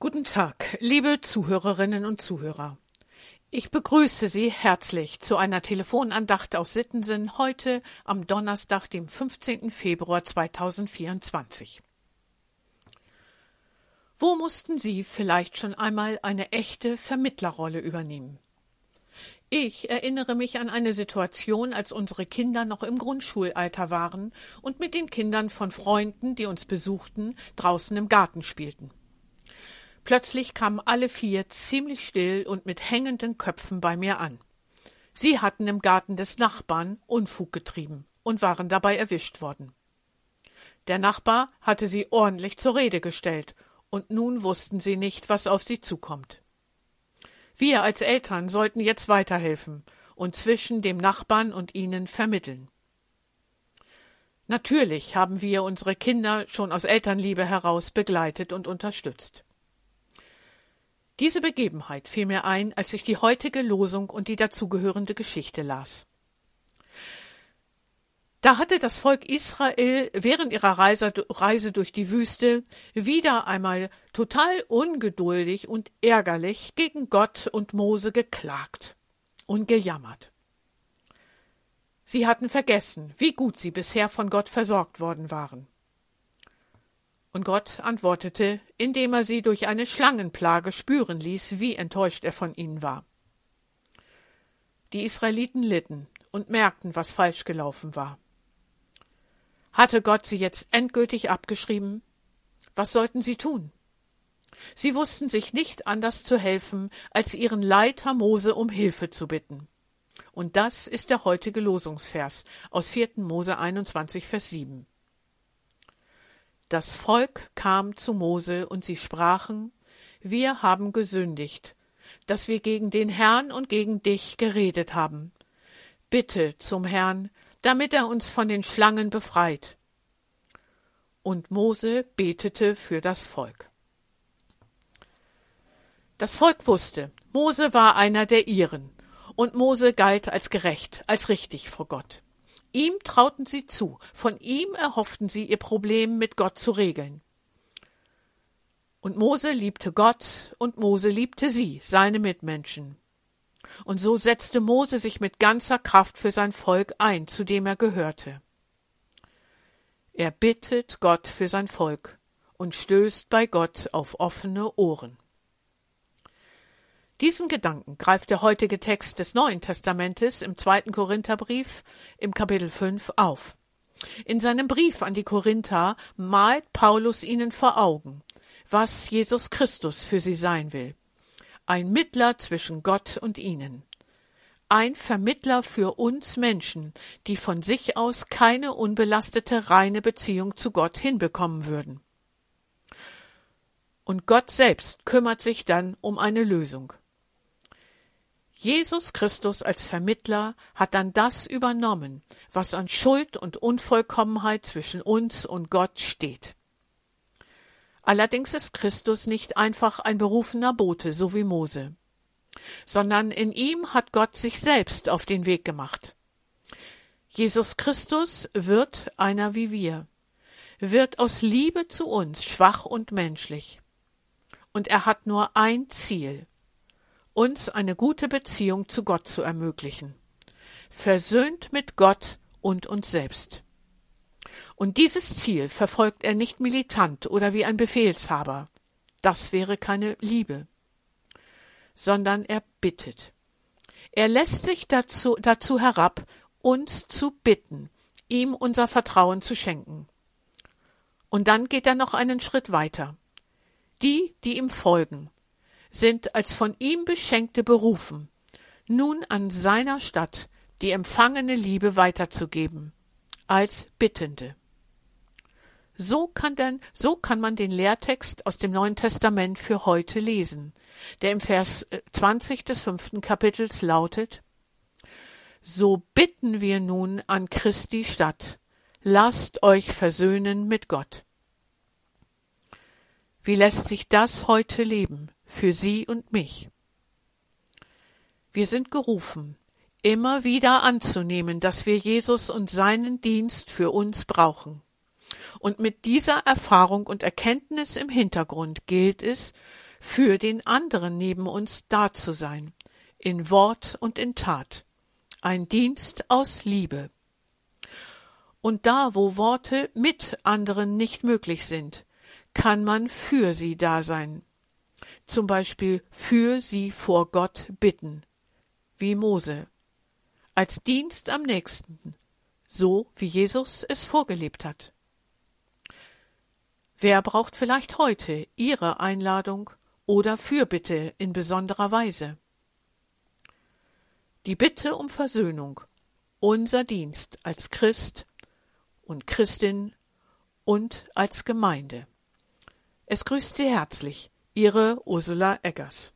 Guten Tag, liebe Zuhörerinnen und Zuhörer. Ich begrüße Sie herzlich zu einer Telefonandacht aus Sittensen heute am Donnerstag, dem 15. Februar 2024. Wo mussten Sie vielleicht schon einmal eine echte Vermittlerrolle übernehmen? Ich erinnere mich an eine Situation, als unsere Kinder noch im Grundschulalter waren und mit den Kindern von Freunden, die uns besuchten, draußen im Garten spielten. Plötzlich kamen alle vier ziemlich still und mit hängenden Köpfen bei mir an. Sie hatten im Garten des Nachbarn Unfug getrieben und waren dabei erwischt worden. Der Nachbar hatte sie ordentlich zur Rede gestellt, und nun wussten sie nicht, was auf sie zukommt. Wir als Eltern sollten jetzt weiterhelfen und zwischen dem Nachbarn und ihnen vermitteln. Natürlich haben wir unsere Kinder schon aus Elternliebe heraus begleitet und unterstützt. Diese Begebenheit fiel mir ein, als ich die heutige Losung und die dazugehörende Geschichte las. Da hatte das Volk Israel während ihrer Reise, Reise, durch die Wüste wieder einmal total ungeduldig und ärgerlich gegen Gott und Mose geklagt und gejammert. Sie hatten vergessen, wie gut sie bisher von Gott versorgt worden waren. Und Gott antwortete, indem er sie durch eine Schlangenplage spüren ließ, wie enttäuscht er von ihnen war. Die Israeliten litten und merkten, was falsch gelaufen war. Hatte Gott sie jetzt endgültig abgeschrieben? Was sollten sie tun? Sie wussten sich nicht anders zu helfen, als ihren Leiter Mose um Hilfe zu bitten. Und das ist der heutige Losungsvers aus 4. Mose 21, Vers 7. Das Volk kam zu Mose, und sie sprachen, Wir haben gesündigt, dass wir gegen den Herrn und gegen dich geredet haben. Bitte zum Herrn, damit er uns von den Schlangen befreit. Und Mose betete für das Volk. Das Volk wusste, Mose war einer der ihren, und Mose galt als gerecht, als richtig vor Gott. Ihm trauten sie zu, von ihm erhofften sie, ihr Problem mit Gott zu regeln. Und Mose liebte Gott, und Mose liebte sie, seine Mitmenschen. Und so setzte Mose sich mit ganzer Kraft für sein Volk ein, zu dem er gehörte. Er bittet Gott für sein Volk und stößt bei Gott auf offene Ohren. Diesen Gedanken greift der heutige Text des Neuen Testamentes im zweiten Korintherbrief im Kapitel 5 auf. In seinem Brief an die Korinther malt Paulus ihnen vor Augen, was Jesus Christus für sie sein will. Ein Mittler zwischen Gott und ihnen. Ein Vermittler für uns Menschen, die von sich aus keine unbelastete reine Beziehung zu Gott hinbekommen würden. Und Gott selbst kümmert sich dann um eine Lösung. Jesus Christus als Vermittler hat dann das übernommen, was an Schuld und Unvollkommenheit zwischen uns und Gott steht. Allerdings ist Christus nicht einfach ein berufener Bote, so wie Mose, sondern in ihm hat Gott sich selbst auf den Weg gemacht. Jesus Christus wird einer wie wir, wird aus Liebe zu uns schwach und menschlich. Und er hat nur ein Ziel, uns eine gute Beziehung zu Gott zu ermöglichen, versöhnt mit Gott und uns selbst. Und dieses Ziel verfolgt er nicht militant oder wie ein Befehlshaber, das wäre keine Liebe, sondern er bittet. Er lässt sich dazu, dazu herab, uns zu bitten, ihm unser Vertrauen zu schenken. Und dann geht er noch einen Schritt weiter. Die, die ihm folgen, sind als von ihm Beschenkte berufen, nun an seiner Stadt die empfangene Liebe weiterzugeben, als Bittende. So kann denn, so kann man den Lehrtext aus dem Neuen Testament für heute lesen, der im Vers 20 äh, des fünften Kapitels lautet, So bitten wir nun an Christi Stadt, lasst euch versöhnen mit Gott. Wie lässt sich das heute leben? Für Sie und mich. Wir sind gerufen, immer wieder anzunehmen, dass wir Jesus und seinen Dienst für uns brauchen. Und mit dieser Erfahrung und Erkenntnis im Hintergrund gilt es, für den anderen neben uns da zu sein, in Wort und in Tat, ein Dienst aus Liebe. Und da, wo Worte mit anderen nicht möglich sind, kann man für sie da sein, zum Beispiel für sie vor Gott bitten, wie Mose, als Dienst am nächsten, so wie Jesus es vorgelebt hat. Wer braucht vielleicht heute Ihre Einladung oder Fürbitte in besonderer Weise? Die Bitte um Versöhnung, unser Dienst als Christ und Christin und als Gemeinde. Es grüßt Sie herzlich Ihre Ursula Eggers.